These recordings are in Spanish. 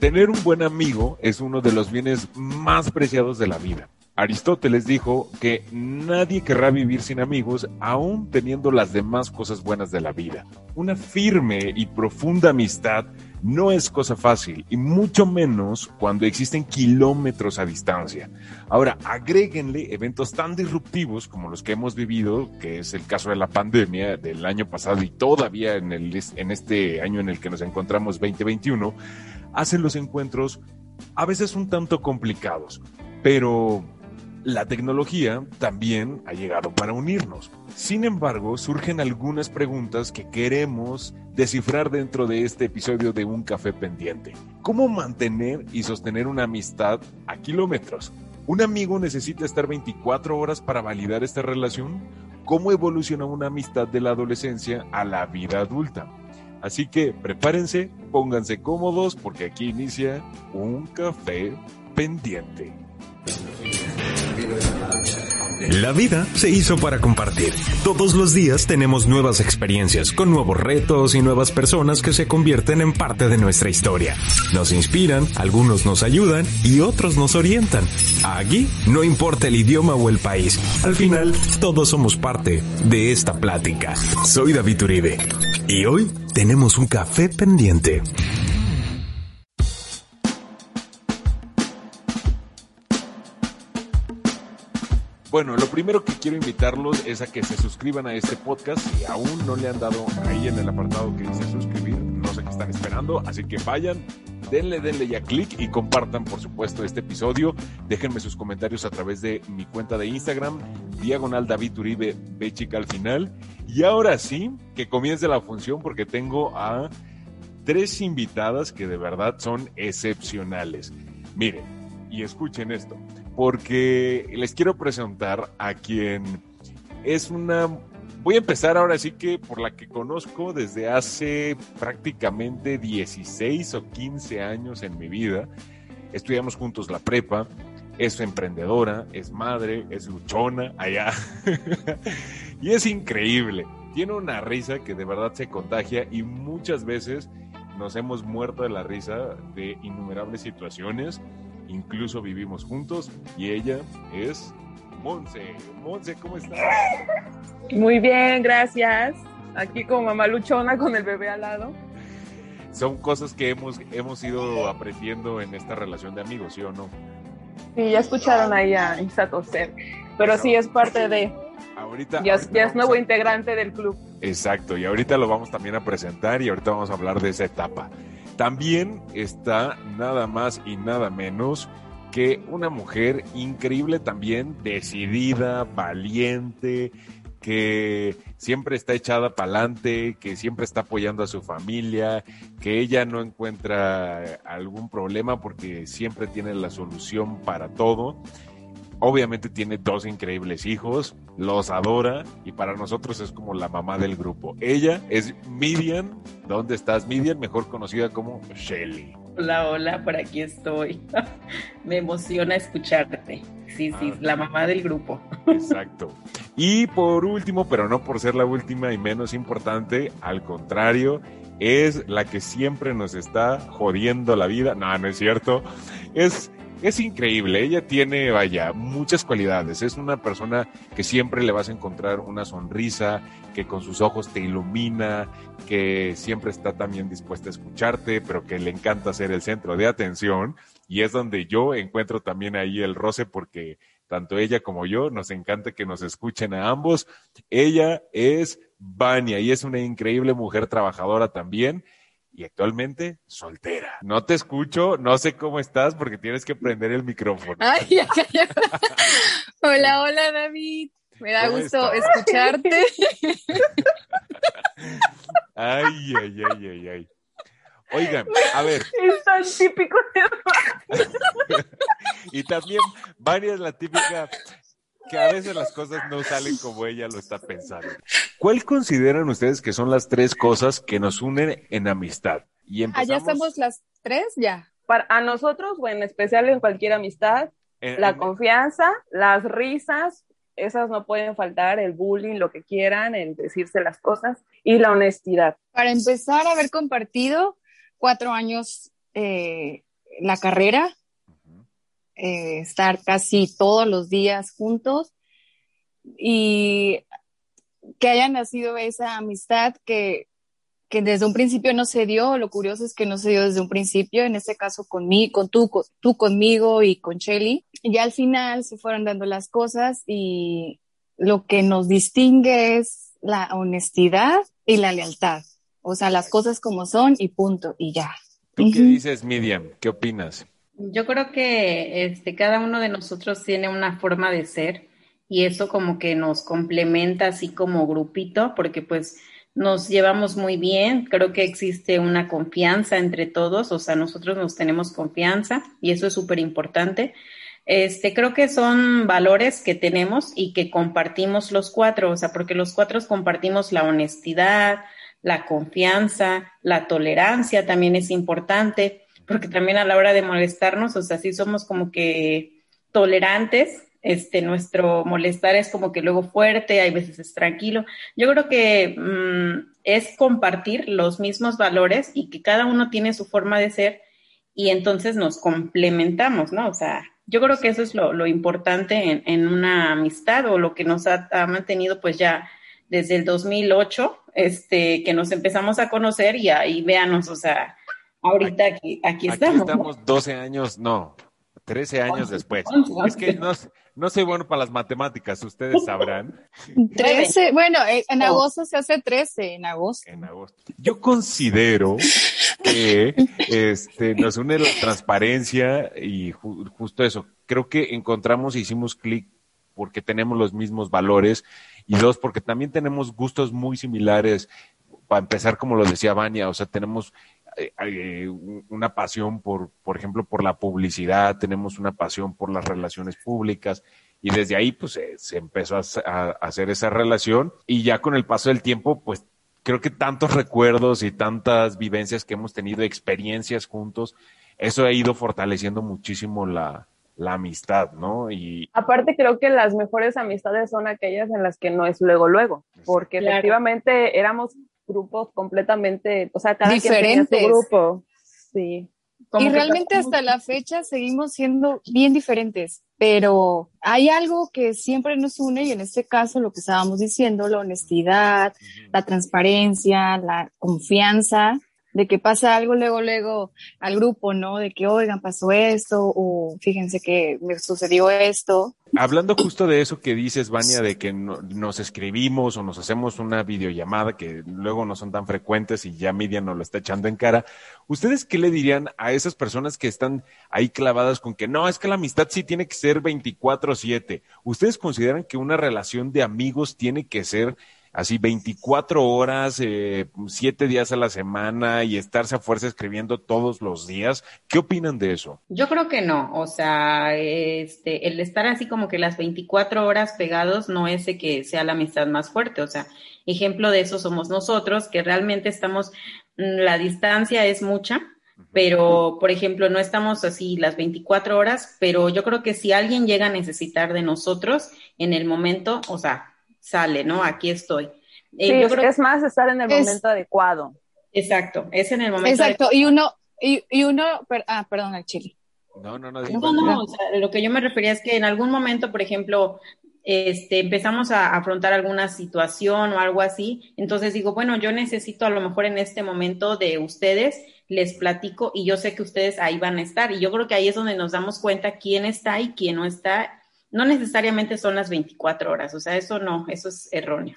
Tener un buen amigo es uno de los bienes más preciados de la vida. Aristóteles dijo que nadie querrá vivir sin amigos, aún teniendo las demás cosas buenas de la vida. Una firme y profunda amistad no es cosa fácil, y mucho menos cuando existen kilómetros a distancia. Ahora, agréguenle eventos tan disruptivos como los que hemos vivido, que es el caso de la pandemia del año pasado y todavía en, el, en este año en el que nos encontramos 2021, hacen los encuentros a veces un tanto complicados, pero la tecnología también ha llegado para unirnos. Sin embargo, surgen algunas preguntas que queremos descifrar dentro de este episodio de Un Café Pendiente. ¿Cómo mantener y sostener una amistad a kilómetros? ¿Un amigo necesita estar 24 horas para validar esta relación? ¿Cómo evoluciona una amistad de la adolescencia a la vida adulta? Así que prepárense, pónganse cómodos porque aquí inicia Un Café Pendiente. La vida se hizo para compartir. Todos los días tenemos nuevas experiencias, con nuevos retos y nuevas personas que se convierten en parte de nuestra historia. Nos inspiran, algunos nos ayudan y otros nos orientan. Aquí no importa el idioma o el país. Al final, todos somos parte de esta plática. Soy David Uribe y hoy tenemos un café pendiente. Bueno, lo primero que quiero invitarlos es a que se suscriban a este podcast. Si aún no le han dado ahí en el apartado que dice suscribir, no sé qué están esperando. Así que vayan, denle, denle ya clic y compartan, por supuesto, este episodio. Déjenme sus comentarios a través de mi cuenta de Instagram, diagonal David Uribe, al final. Y ahora sí, que comience la función porque tengo a tres invitadas que de verdad son excepcionales. Miren, y escuchen esto porque les quiero presentar a quien es una... Voy a empezar ahora sí que por la que conozco desde hace prácticamente 16 o 15 años en mi vida. Estudiamos juntos la prepa, es emprendedora, es madre, es luchona allá. y es increíble. Tiene una risa que de verdad se contagia y muchas veces nos hemos muerto de la risa de innumerables situaciones incluso vivimos juntos y ella es Monse. Monse, ¿cómo estás? Muy bien, gracias. Aquí con mamá luchona con el bebé al lado. Son cosas que hemos, hemos ido aprendiendo en esta relación de amigos, ¿sí o no? Sí, ya escucharon ahí a Isatoser, pero sí es parte de... Ahorita, ya, es nuevo integrante del club. Exacto, y ahorita lo vamos también a presentar y ahorita vamos a hablar de esa etapa. También está nada más y nada menos que una mujer increíble también, decidida, valiente, que siempre está echada para adelante, que siempre está apoyando a su familia, que ella no encuentra algún problema porque siempre tiene la solución para todo. Obviamente tiene dos increíbles hijos, los adora y para nosotros es como la mamá del grupo. Ella es Midian. ¿Dónde estás, Midian? Mejor conocida como Shelly. Hola, hola, por aquí estoy. Me emociona escucharte. Sí, sí, ah. la mamá del grupo. Exacto. Y por último, pero no por ser la última y menos importante, al contrario, es la que siempre nos está jodiendo la vida. No, no es cierto. Es es increíble, ella tiene, vaya, muchas cualidades. Es una persona que siempre le vas a encontrar una sonrisa, que con sus ojos te ilumina, que siempre está también dispuesta a escucharte, pero que le encanta ser el centro de atención. Y es donde yo encuentro también ahí el roce porque tanto ella como yo nos encanta que nos escuchen a ambos. Ella es Vania y es una increíble mujer trabajadora también y actualmente soltera. No te escucho, no sé cómo estás porque tienes que prender el micrófono. Ay, hola, hola David. Me da gusto escucharte. ay, ay, ay, ay, ay. Oigan, a ver. Es tan típico de Y también, varias la típica que a veces las cosas no salen como ella lo está pensando. ¿Cuál consideran ustedes que son las tres cosas que nos unen en amistad? Y Allá estamos las tres ya. Para a nosotros, o en especial en cualquier amistad, la confianza, las risas, esas no pueden faltar, el bullying, lo que quieran, el decirse las cosas y la honestidad. Para empezar, haber compartido cuatro años eh, la carrera, eh, estar casi todos los días juntos y que haya nacido esa amistad que, que desde un principio no se dio, lo curioso es que no se dio desde un principio, en este caso conmigo, con tú, tú conmigo y con Shelly, y al final se fueron dando las cosas y lo que nos distingue es la honestidad y la lealtad, o sea, las cosas como son y punto, y ya. ¿Tú qué dices, Miriam? ¿Qué opinas? Yo creo que este, cada uno de nosotros tiene una forma de ser y eso como que nos complementa así como grupito, porque pues nos llevamos muy bien, creo que existe una confianza entre todos, o sea, nosotros nos tenemos confianza y eso es súper importante. Este, creo que son valores que tenemos y que compartimos los cuatro, o sea, porque los cuatro compartimos la honestidad, la confianza, la tolerancia también es importante, porque también a la hora de molestarnos, o sea, sí somos como que tolerantes, este, nuestro molestar es como que luego fuerte, hay veces es tranquilo. Yo creo que mm, es compartir los mismos valores y que cada uno tiene su forma de ser y entonces nos complementamos, ¿no? O sea, yo creo que eso es lo, importante en, una amistad o lo que nos ha, mantenido pues ya desde el 2008, este, que nos empezamos a conocer y ahí véanos, o sea, ahorita aquí, aquí estamos. Aquí estamos 12 años, no, 13 años después. Es que no, no soy bueno para las matemáticas, ustedes sabrán. 13, bueno, eh, en agosto se hace 13, en agosto. En agosto. Yo considero que este, nos une la transparencia y justo eso. Creo que encontramos e hicimos clic porque tenemos los mismos valores y dos, porque también tenemos gustos muy similares. Para empezar, como lo decía Vania, o sea, tenemos eh, eh, una pasión por, por ejemplo, por la publicidad, tenemos una pasión por las relaciones públicas y desde ahí pues se empezó a, hacer esa relación y ya con el paso del tiempo pues creo que tantos recuerdos y tantas vivencias que hemos tenido, experiencias juntos, eso ha ido fortaleciendo muchísimo la, la amistad, ¿no? Y aparte creo que las mejores amistades son aquellas en las que no es luego luego, porque efectivamente éramos grupos completamente, o sea, cada Diferentes. quien tenía su grupo. Sí. y realmente hasta la fecha seguimos siendo bien diferentes, pero hay algo que siempre nos une y en este caso lo que estábamos diciendo, la honestidad, la transparencia, la confianza, de que pasa algo luego, luego al grupo, ¿no? De que, oigan, pasó esto, o fíjense que me sucedió esto. Hablando justo de eso que dices, Vania, de que nos escribimos o nos hacemos una videollamada que luego no son tan frecuentes y ya Media nos lo está echando en cara, ¿ustedes qué le dirían a esas personas que están ahí clavadas con que no, es que la amistad sí tiene que ser 24/7? ¿Ustedes consideran que una relación de amigos tiene que ser así 24 horas, eh, 7 días a la semana y estarse a fuerza escribiendo todos los días. ¿Qué opinan de eso? Yo creo que no, o sea, este, el estar así como que las 24 horas pegados no es de que sea la amistad más fuerte, o sea, ejemplo de eso somos nosotros, que realmente estamos, mm, la distancia es mucha, pero por ejemplo no estamos así las 24 horas, pero yo creo que si alguien llega a necesitar de nosotros en el momento, o sea, sale, ¿no? Aquí estoy. Eh, sí, yo creo es más estar en el momento adecuado. Exacto, es en el momento Exacto, y uno, y, y uno, ah, perdón, el chile. No, no, no. No, no, o sea, lo que yo me refería es que en algún momento, por ejemplo, este, empezamos a afrontar alguna situación o algo así, entonces digo, bueno, yo necesito a lo mejor en este momento de ustedes, les platico y yo sé que ustedes ahí van a estar y yo creo que ahí es donde nos damos cuenta quién está y quién no está no necesariamente son las 24 horas, o sea, eso no, eso es erróneo.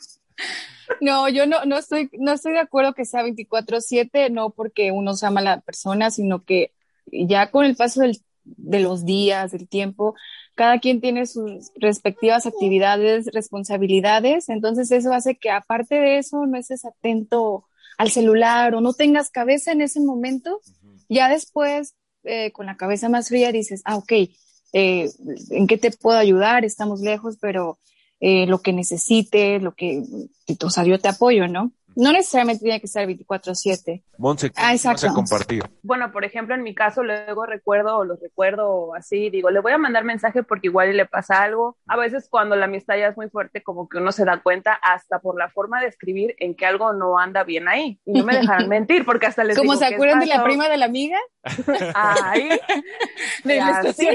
No, yo no, no, estoy, no estoy de acuerdo que sea 24/7, no porque uno se ama a la persona, sino que ya con el paso de los días, del tiempo, cada quien tiene sus respectivas actividades, responsabilidades, entonces eso hace que aparte de eso no estés atento al celular o no tengas cabeza en ese momento, ya después eh, con la cabeza más fría dices, ah, ok, eh, en qué te puedo ayudar, estamos lejos, pero eh, lo que necesites, lo que, o sea, yo te apoyo, ¿no? No necesariamente tiene que ser 24/7. Monse, ¿qué ah, vas a compartir? Bueno, por ejemplo, en mi caso, luego recuerdo o lo recuerdo así, digo, le voy a mandar mensaje porque igual le pasa algo. A veces cuando la amistad ya es muy fuerte, como que uno se da cuenta hasta por la forma de escribir en que algo no anda bien ahí. Y no me dejarán mentir porque hasta les ¿Cómo se acuerdan de la prima de la amiga? Ay, ¿De ¿sí?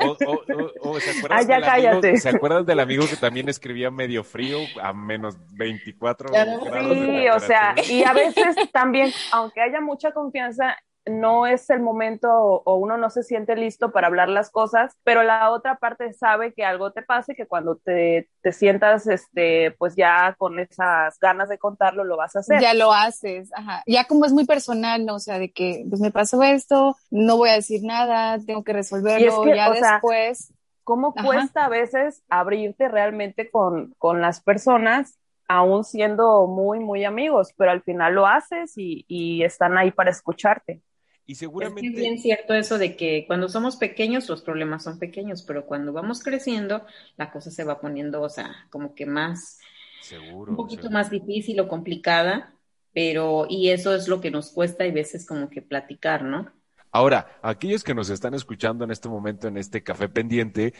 O, o, o, ¿se acuerdan ah, ya cállate. ¿Se acuerdan del amigo que también escribía medio frío a menos 24 Sí, o sea, y a veces también, aunque haya mucha confianza, no es el momento o uno no se siente listo para hablar las cosas, pero la otra parte sabe que algo te pase, que cuando te, te, sientas, este, pues ya con esas ganas de contarlo, lo vas a hacer. Ya lo haces, ajá. Ya como es muy personal, ¿no? O sea, de que, pues me pasó esto, no voy a decir nada, tengo que resolverlo, ya después. ¿Cómo cuesta a veces abrirte realmente con, con las personas aún siendo muy, muy amigos, pero al final lo haces y, están ahí para escucharte. Y seguramente... Es bien cierto eso de que cuando somos pequeños los problemas son pequeños, pero cuando vamos creciendo la cosa se va poniendo, o sea, como que más... Seguro. Un poquito más difícil o complicada, pero y eso es lo que nos cuesta y veces como que platicar, ¿no? Ahora, aquellos que nos están escuchando en este momento en este café pendiente,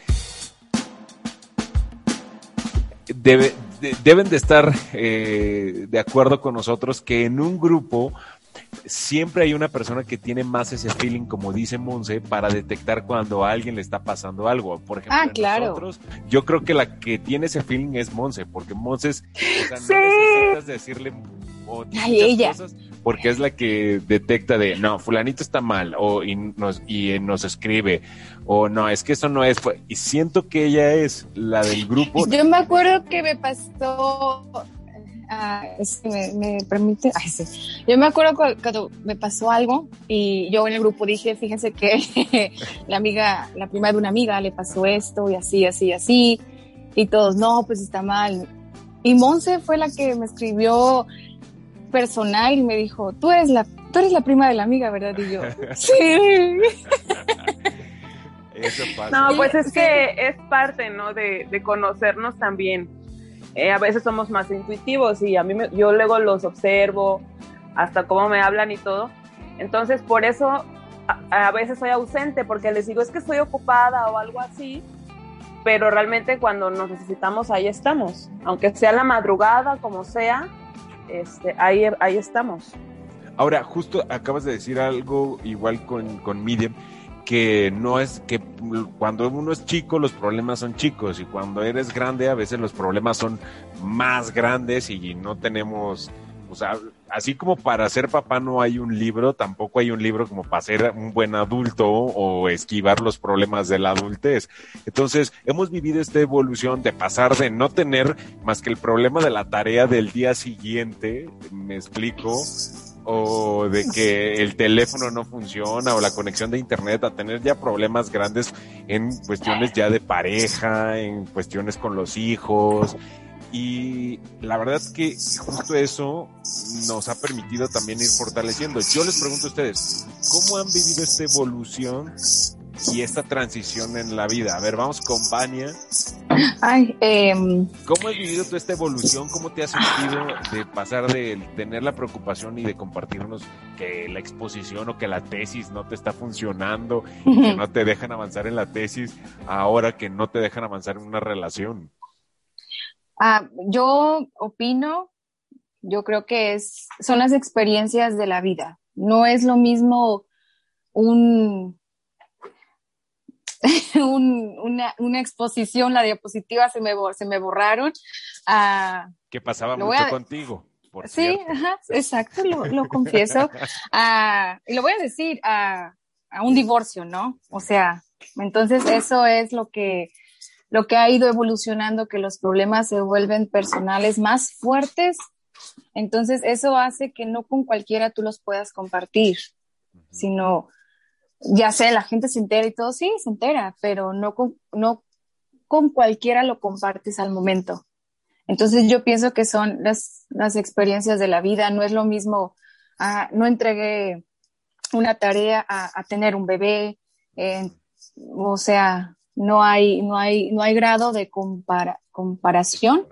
debe, deben de estar eh, de acuerdo con nosotros que en un grupo siempre hay una persona que tiene más ese feeling, como dice Monse, para detectar cuando a alguien le está pasando algo. Por ejemplo, ah, claro. nosotros, yo creo que la que tiene ese feeling es Monse, porque Monse o sea, no necesitas decirle o ella. cosas porque es la que detecta de, no, fulanito está mal, o y nos, y nos escribe, o no, es que eso no es, y siento que ella es la del grupo. Yo me acuerdo que me pasó, ah, me, me, permite, ay, sí. yo me acuerdo cuando me pasó algo y yo en el grupo dije, fíjense que la amiga, la prima de una amiga le pasó esto y así, así, así, y todos, no, pues está mal. Y Monse fue la que me escribió, personal y me dijo, tú eres la, tú eres la prima de la amiga, ¿verdad? Y yo, sí. Eso pasa. No, pues es que es parte, ¿no? De, de conocernos también. Eh, a veces somos más intuitivos y a mí me, yo luego los observo, hasta cómo me hablan y todo. Entonces, por eso a, a, veces soy ausente, porque les digo, es que estoy ocupada o algo así, pero realmente cuando nos necesitamos, ahí estamos. Aunque sea la madrugada, como sea, este, ahí, ahí estamos. Ahora, justo acabas de decir algo igual con, con Medium, que no es que cuando uno es chico los problemas son chicos y cuando eres grande a veces los problemas son más grandes y no tenemos o sea, así como para ser papá no hay un libro, tampoco hay un libro como para ser un buen adulto o esquivar los problemas de la adultez. Entonces, hemos vivido esta evolución de pasar de no tener más que el problema de la tarea del día siguiente, me explico, o de que el teléfono no funciona o la conexión de internet a tener ya problemas grandes en cuestiones ya de pareja, en cuestiones con los hijos, y la verdad que justo eso nos ha permitido también ir fortaleciendo. Yo les pregunto a ustedes, ¿cómo han vivido esta evolución y esta transición en la vida? A ver, vamos con Vania. Ay, em, ¿Cómo has vivido tú esta evolución? ¿Cómo te has sentido de pasar de tener la preocupación y de compartirnos que la exposición o que la tesis no te está funcionando y que no te dejan avanzar en la tesis ahora que no te dejan avanzar en una relación? Ah, yo opino, yo creo que es, son las experiencias de la vida. No es lo mismo un, una, una, exposición, la diapositiva se me, se me borraron. Ah, que pasaba mucho contigo. Por sí, ajá, exacto, lo, lo confieso. Ah, y lo voy a decir, a un divorcio, ¿no? O sea, entonces eso es lo que lo que ha ido evolucionando, que los problemas se vuelven personales más fuertes. Entonces, eso hace que no con cualquiera tú los puedas compartir, sino, ya sé, la gente se entera y todo, sí, se entera, pero no con, no con cualquiera lo compartes al momento. Entonces, yo pienso que son las, las experiencias de la vida, no es lo mismo, ah, no entregué una tarea a, tener un bebé, eh, o sea, no hay, no hay, no hay grado de comparación.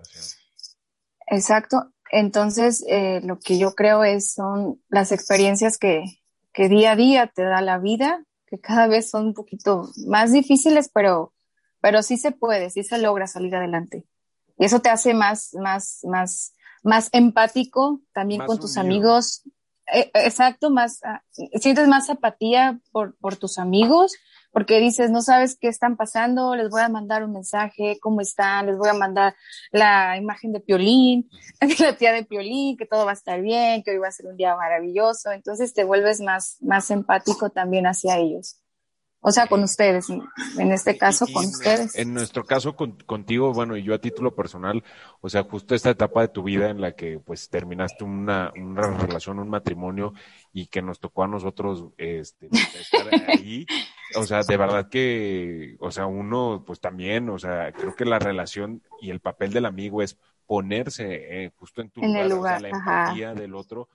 Exacto. Entonces, eh, lo que yo creo es, son las experiencias que, que día a día te da la vida, que cada vez son un poquito más difíciles, pero, pero sí se puede, sí se logra salir adelante. Y eso te hace más, más, más, más empático también Más con tus unido. amigos. Eh, exacto, más, ah, sientes más apatía por, por tus amigos, porque dices, no sabes qué están pasando, les voy a mandar un mensaje, cómo están, les voy a mandar la imagen de Piolín, la tía de Piolín, que todo va a estar bien, que hoy va a ser un día maravilloso. Entonces te vuelves más, más empático también hacia ellos. O sea, con ustedes, en este caso, Y- y con en- ustedes. En nuestro caso con- contigo, bueno, y yo a título personal, o sea, justo esta etapa de tu vida en la que pues terminaste una, una relación, un matrimonio y que nos tocó a nosotros este, estar ahí, o sea, de verdad que, o sea, uno pues también, o sea, creo que la relación y el papel del amigo es ponerse eh, justo en tu En el lugar, o sea, la ajá. empatía del otro,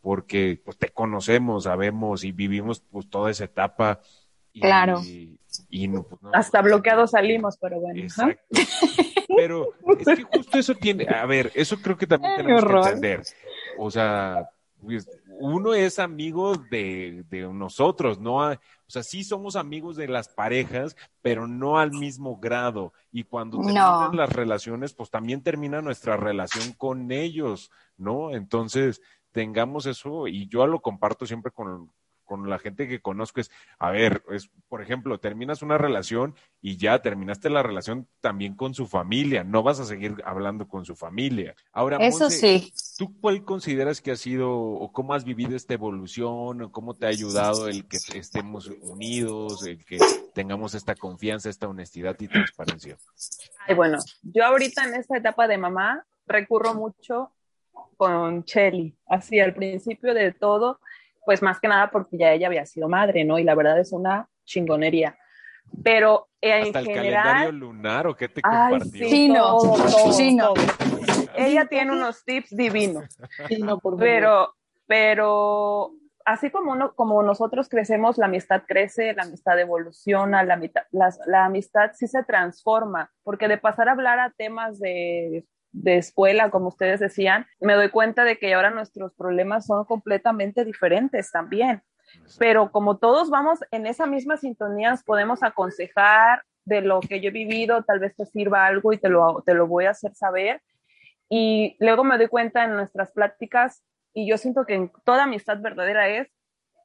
porque pues te conocemos, sabemos y vivimos pues toda esa etapa. Y, Claro. y no, pues, no, Hasta pues, bloqueados salimos, pero bueno. ¿no? Exacto. Pero es que justo eso tiene, a ver, eso creo que también Ay, tenemos que entender. O sea, pues, uno es amigo de, de nosotros, no o sea, sí somos amigos de las parejas, pero no al mismo grado. Y cuando No. terminan las relaciones, pues también termina nuestra relación con ellos, ¿no? Entonces, tengamos eso, y yo lo comparto siempre con, con la gente que conozco, es, a ver, es, por ejemplo, terminas una relación y ya terminaste la relación también con su familia, no vas a seguir hablando con su familia. Ahora, Eso Monse, sí. ¿tú cuál consideras que ha sido o cómo has vivido esta evolución o cómo te ha ayudado el que estemos unidos, el que tengamos esta confianza, esta honestidad y transparencia? Ay, bueno, yo ahorita en esta etapa de mamá recurro mucho con Shelly, así al principio de todo, pues más que nada porque ya ella había sido madre, ¿no? Y la verdad es una chingonería. Pero eh, en ¿Hasta el general, calendario lunar o qué te ay, compartió? sí, todo, todo, Chino. todo. Ella tiene unos tips divinos. Sí, no, por favor. Pero, pero así como, uno, como nosotros crecemos, la amistad crece, la amistad evoluciona, la, mitad- las- la amistad sí se transforma, porque de pasar a hablar a temas de, de escuela, como ustedes decían, me doy cuenta de que ahora nuestros problemas son completamente diferentes también. Pero como todos vamos en esa misma sintonía, nos podemos aconsejar de lo que yo he vivido, tal vez te sirva algo y te lo, te lo voy a hacer saber. Y luego me doy cuenta en nuestras pláticas, y yo siento que en toda amistad verdadera es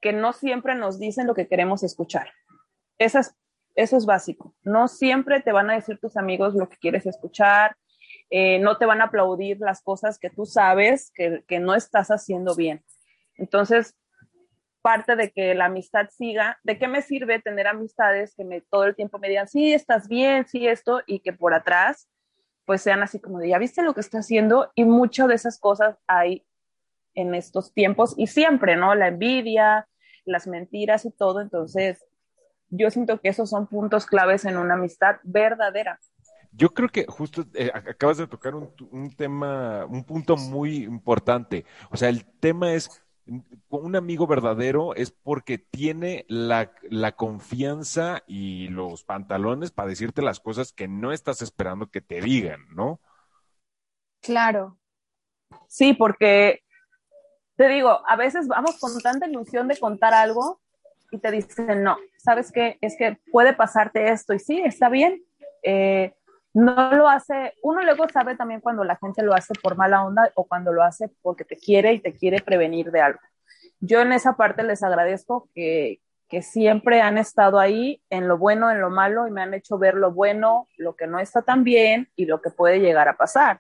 que no siempre nos dicen lo que queremos escuchar. Eso es, eso es básico. No siempre te van a decir tus amigos lo que quieres escuchar, eh, no te van a aplaudir las cosas que tú sabes que, no estás haciendo bien. Entonces, parte de que la amistad siga, ¿de qué me sirve tener amistades que me, todo el tiempo me digan, sí, estás bien, sí, esto, y que por atrás, pues sean así como de, ya viste lo que está haciendo, y muchas de esas cosas hay en estos tiempos, y siempre, ¿no? La envidia, las mentiras y todo, entonces, yo siento que esos son puntos claves en una amistad verdadera. Yo creo que justo eh, ac- acabas de tocar un, un tema, un punto muy importante. O sea, el tema es, un amigo verdadero es porque tiene la, la confianza y los pantalones para decirte las cosas que no estás esperando que te digan, ¿no? Claro. Sí, porque te digo, a veces vamos con tanta ilusión de contar algo y te dicen, no, ¿sabes qué? Es que puede pasarte esto y sí, está bien. Eh, no lo hace, uno luego sabe también cuando la gente lo hace por mala onda o cuando lo hace porque te quiere y te quiere prevenir de algo. Yo en esa parte les agradezco que, que siempre han estado ahí en lo bueno, en lo malo y me han hecho ver lo bueno, lo que no está tan bien y lo que puede llegar a pasar.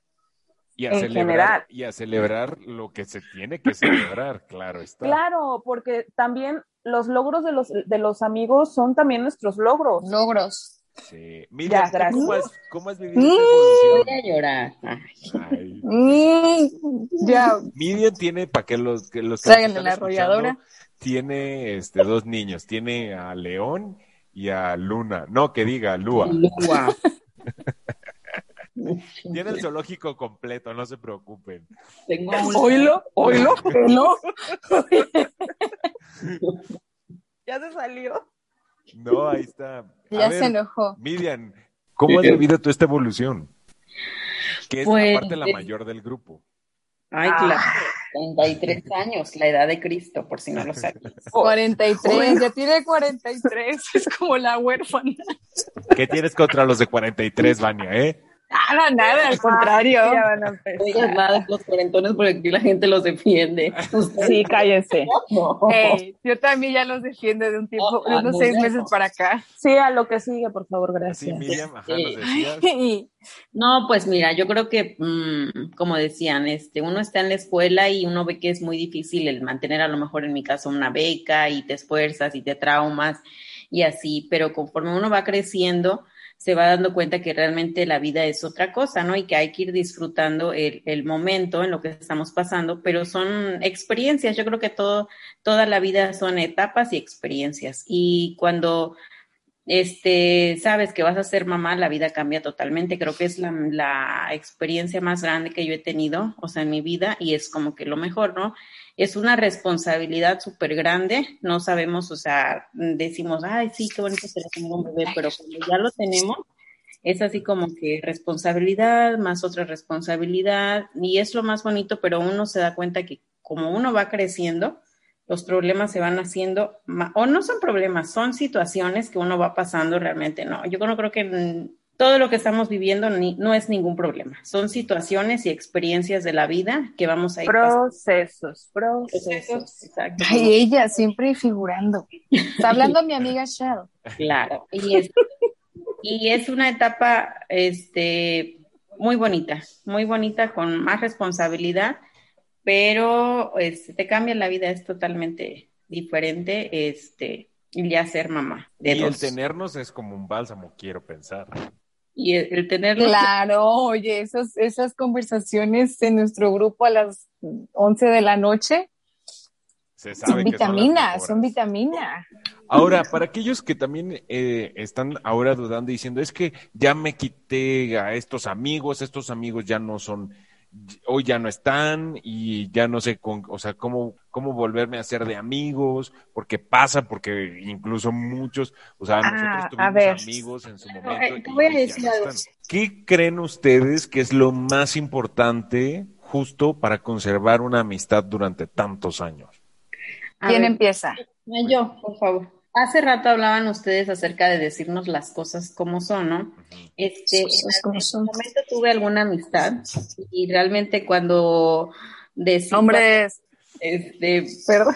Y a En celebrar, general. y a celebrar lo que se tiene que celebrar, claro está. Claro, porque también los logros de los, de los amigos son también nuestros logros. Logros. Sí. Mira, ¿tú gracias. ¿cómo, has, ¿cómo has vivido esta evolución? Voy a llorar. Ay, Ay. Mm, ya. Miriam tiene, para que los que los que están la arrolladora. tiene este dos niños, tiene a León y a Luna. No, que diga Lua. Lua. Tiene el zoológico completo, no se preocupen. Tengo un... Oílo, oílo, ¿No? ya se salió. No, ahí está. A Ya ver, se enojó. Miriam, ¿cómo has vivido tú esta evolución? Que es Pues, aparte la eh, mayor del grupo. Ay, claro. 33 años, la edad de Cristo, por si no lo sabes. 43, ya tiene 43, es como la huérfana. ¿Qué tienes contra los de 43, Vania, eh? Nada, nada, al contrario. Ya van a empezar. No digas nada de los cuarentones porque aquí la gente los defiende. Sí, cállense. No. Ey, yo también ya los defiendo de un tiempo, de Ah, unos no, seis meses para acá. Sí, a lo que sigue, por favor, Sí, gracias. Miriam, ajá, nos decías. Y No, pues mira, yo creo que, mm, como decían, este, uno está en la escuela y uno ve que es muy difícil el mantener a lo mejor en mi caso una beca y te esfuerzas y te traumas y así, pero conforme uno va creciendo, se va dando cuenta que realmente la vida es otra cosa, ¿no? Y que hay que ir disfrutando el, el momento en lo que estamos pasando, pero son experiencias, yo creo que todo, toda la vida son etapas y experiencias. Y cuando este, sabes que vas a ser mamá, la vida cambia totalmente. Creo que es la, experiencia más grande que yo he tenido, o sea, en mi vida, y es como que lo mejor, ¿no? Es una responsabilidad súper grande. No sabemos, o sea, decimos, ay, sí, qué bonito sería tener un bebé, pero cuando ya lo tenemos, es así como que responsabilidad más otra responsabilidad, y es lo más bonito, pero uno se da cuenta que como uno va creciendo, los problemas se van haciendo, o no son problemas, son situaciones que uno va pasando realmente, no. Yo no creo que mm, todo lo que estamos viviendo ni- no es ningún problema, son situaciones y experiencias de la vida que vamos a ir pasando. Procesos, procesos. Exacto. Ay, ella siempre figurando. Está hablando mi amiga Shell. Claro, y es, y es una etapa este, muy bonita, muy bonita, con más responsabilidad, pero este, te cambia la vida, es totalmente diferente este, ya ser mamá de Y el tenernos es como un bálsamo, quiero pensar. Y el, el tenerlo, Claro, oye, esos, esas conversaciones en nuestro grupo a las 11 de la noche Se sabe son vitaminas, son mejoras. vitamina. Ahora, para aquellos que también eh, están ahora dudando y diciendo, es que ya me quité a estos amigos, estos amigos ya no son, hoy ya no están y ya no sé con, o sea, cómo, cómo volverme a ser de amigos, porque pasa, porque incluso muchos, o sea, Ah, nosotros a tuvimos ver. amigos en su eh, momento. te y voy a decir no algo. están. ¿Qué creen ustedes que es lo más importante justo para conservar una amistad durante tantos años? A ¿Quién ver, empieza? Ah, Yo, por favor. Hace rato hablaban ustedes acerca de decirnos las cosas como son, ¿no? Este, Cosas en son. momento tuve alguna amistad y realmente cuando decidí, Hombres, este, perdón.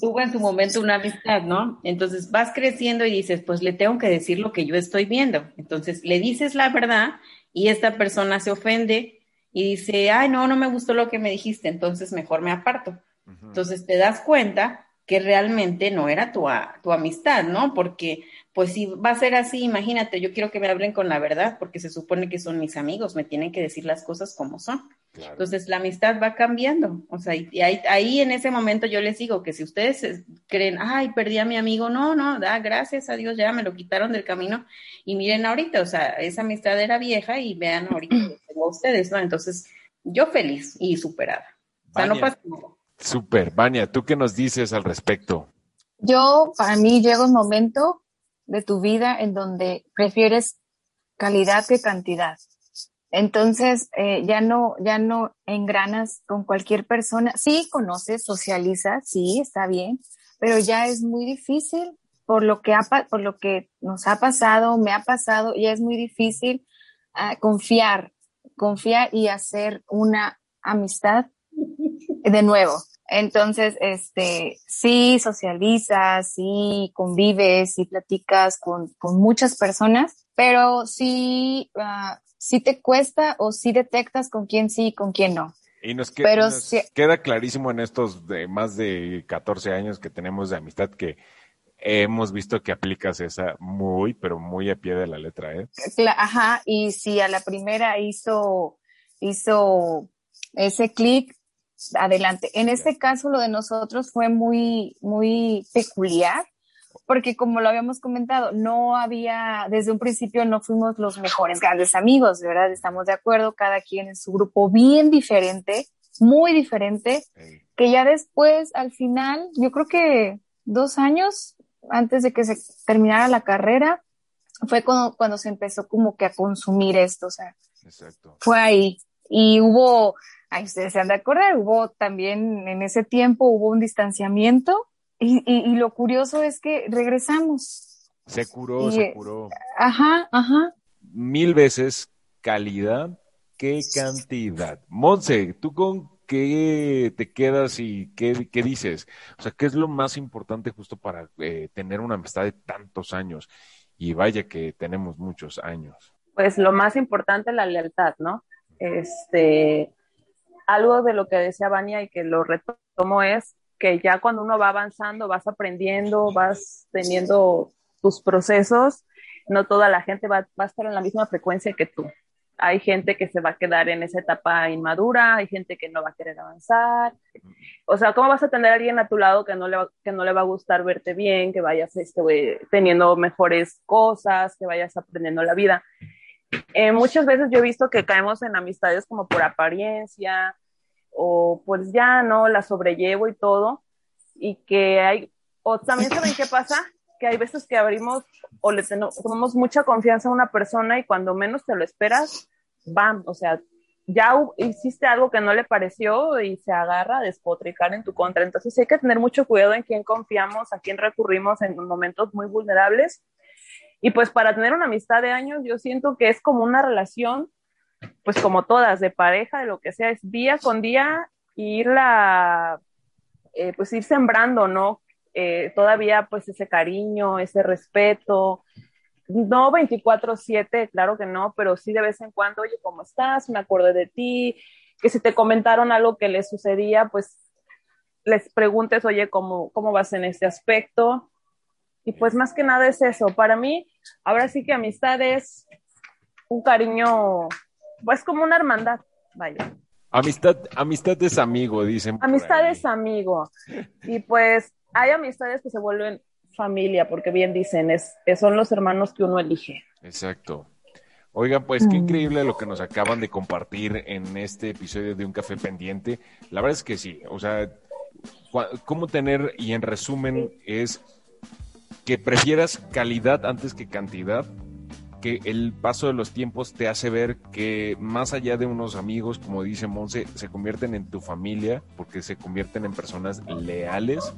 tuve en su momento una amistad, ¿no? Entonces vas creciendo y dices, pues le tengo que decir lo que yo estoy viendo. Entonces le dices la verdad y esta persona se ofende y dice, ay, no, no me gustó lo que me dijiste, entonces mejor me aparto. Entonces te das cuenta que realmente no era tu, a- tu amistad, ¿no? Porque, pues si va a ser así, imagínate, yo quiero que me hablen con la verdad, porque se supone que son mis amigos, me tienen que decir las cosas como son. Claro. Entonces la amistad va cambiando. O sea, y ahí, ahí en ese momento yo les digo que si ustedes creen, ay, perdí a mi amigo, no, no, da, gracias a Dios, ya me lo quitaron del camino. Y miren ahorita, o sea, esa amistad era vieja y vean ahorita que tengo a ustedes, ¿no? Entonces, yo feliz y superada. O sea, no pasa nada. Súper, Vania, ¿tú qué nos dices al respecto? Yo, para mí, llega un momento de tu vida en donde prefieres calidad que cantidad. Entonces, eh, ya no, ya no engranas con cualquier persona. Sí, conoces, socializas, sí, está bien, pero ya es muy difícil por lo que ha, por lo que nos ha pasado, me ha pasado, ya es muy difícil ah, confiar, confiar y hacer una amistad de nuevo. Entonces, este, sí socializas, sí convives, sí platicas con, con muchas personas, pero sí, ah, sí te cuesta o sí detectas con quién sí y con quién no. Y nos, que- Pero nos queda clarísimo en estos de más de 14 años que tenemos de amistad que hemos visto que aplicas esa muy, pero muy a pie de la letra, ¿eh? Ajá, y si a la primera hizo, hizo ese clic, adelante. En este caso, lo de nosotros fue muy, muy peculiar, porque como lo habíamos comentado, no había, desde un principio no fuimos los mejores grandes amigos, ¿verdad? Estamos de acuerdo, cada quien en su grupo bien diferente, muy diferente, que ya después, al final, yo creo que dos años antes de que se terminara la carrera, fue cuando, cuando se empezó como que a consumir esto, o sea, exacto. fue ahí. Y hubo ahí ustedes se han de acordar, hubo también en ese tiempo hubo un distanciamiento y, y, lo curioso es que regresamos. Se curó, se curó. Ajá, ajá. Mil veces calidad que cantidad. Monse, ¿tú con qué te quedas y qué, qué, dices? O sea, ¿qué es lo más importante justo para eh, tener una amistad de tantos años? Y vaya que tenemos muchos años. Pues lo más importante, la lealtad, ¿no? Este, algo de lo que decía Vania y que lo retomo es que ya cuando uno va avanzando, vas aprendiendo, vas teniendo tus procesos, no toda la gente va, va a estar en la misma frecuencia que tú hay gente que se va a quedar en esa etapa inmadura, hay gente que no va a querer avanzar. O sea, ¿cómo vas a tener a alguien a tu lado que no le va, que no le va a gustar verte bien, que vayas este, teniendo mejores cosas, que vayas aprendiendo la vida? Eh, muchas veces yo he visto que caemos en amistades como por apariencia o pues ya no la sobrellevo y todo y que hay o también saben qué pasa que hay veces que abrimos o le tenemos mucha confianza a una persona y cuando menos te lo esperas, bam, o sea, ya hiciste algo que no le pareció y se agarra a despotricar en tu contra. Entonces hay que tener mucho cuidado en quién confiamos, a quién recurrimos en momentos muy vulnerables. Y pues para tener una amistad de años, yo siento que es como una relación, pues como todas, de pareja, de lo que sea, es día con día irla, eh, pues ir sembrando, ¿no? Eh, todavía pues ese cariño, ese respeto. No 24/7, claro que no, pero sí de vez en cuando, oye, ¿cómo estás? Me acuerdo de ti, que si te comentaron algo que les sucedía, pues les preguntes, oye, ¿cómo, cómo vas en este aspecto? Y pues más que nada es eso. Para mí, ahora sí que amistad es un cariño, pues como una hermandad, vaya. Amistad, amistad es amigo, dicen. Amistad es amigo. Y pues hay amistades que se vuelven familia, porque bien dicen, es, son los hermanos que uno elige. Exacto. Oigan, pues qué mm. increíble lo que nos acaban de compartir en este episodio de Un Café Pendiente. La verdad es que sí, o sea, cómo tener, y en resumen, es que prefieras calidad antes que cantidad que el paso de los tiempos te hace ver que más allá de unos amigos, como dice Monse, se convierten en tu familia porque se convierten en personas leales.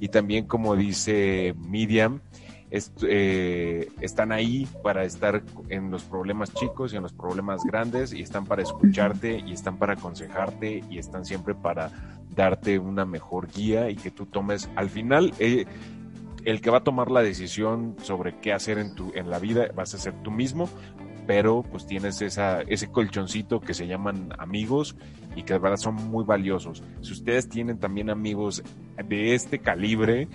Y también como dice Miriam, eh, están ahí para estar en los problemas chicos y en los problemas grandes y están para escucharte y están para aconsejarte y están siempre para darte una mejor guía y que tú tomes al final eh, el que va a tomar la decisión sobre qué hacer en, tu, en la vida vas a ser tú mismo, pero pues tienes ese colchoncito que se llaman amigos y que de verdad son muy valiosos. Si ustedes tienen también amigos de este calibre,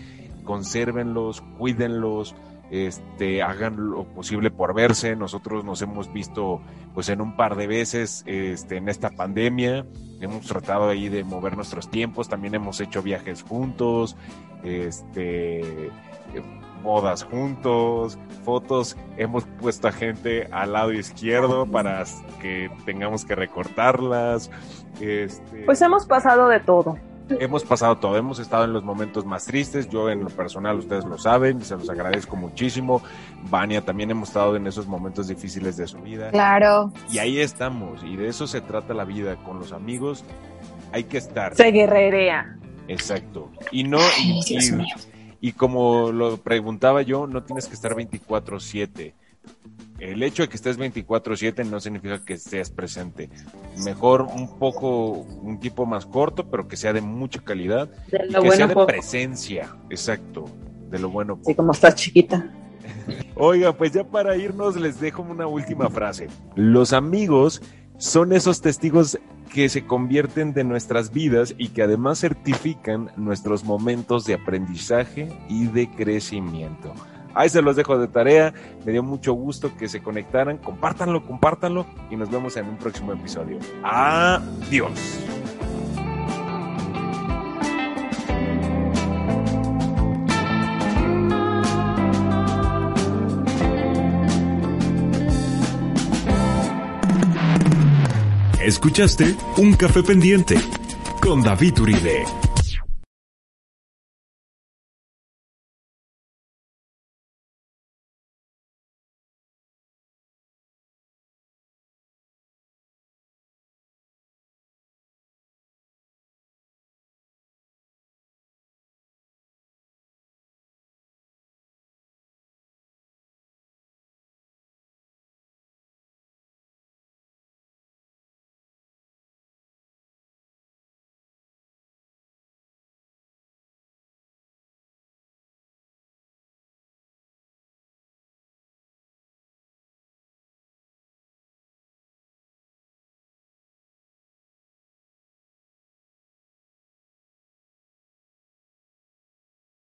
consérvenlos, cuídenlos, este, hagan lo posible por verse. Nosotros nos hemos visto pues en un par de veces este, en esta pandemia. Hemos tratado ahí de mover nuestros tiempos, también hemos hecho viajes juntos, este, bodas juntos, fotos, hemos puesto a gente al lado izquierdo para que tengamos que recortarlas. Este, pues hemos pasado de todo hemos pasado todo, hemos estado en los momentos más tristes, yo en lo personal, ustedes lo saben, se los agradezco muchísimo. Vania también hemos estado en esos momentos difíciles de su vida. Claro. Y ahí estamos, y de eso se trata la vida, con los amigos hay que estar. Se guerrerea. Exacto. Y no, y, y como lo preguntaba yo, no tienes que estar 24/7 el hecho de que estés 24/7 no significa que estés presente. Mejor un poco, un tipo más corto, pero que sea de mucha calidad. y que sea de presencia, exacto, de lo bueno. Sí, como estás chiquita. Oiga, pues ya para irnos les dejo una última frase. Los amigos son esos testigos que se convierten de nuestras vidas y que además certifican nuestros momentos de aprendizaje y de crecimiento. Ahí se los dejo de tarea. Me dio mucho gusto que se conectaran. Compártanlo, compártanlo y nos vemos en un próximo episodio. Adiós. Escuchaste Un Café Pendiente con David Uribe.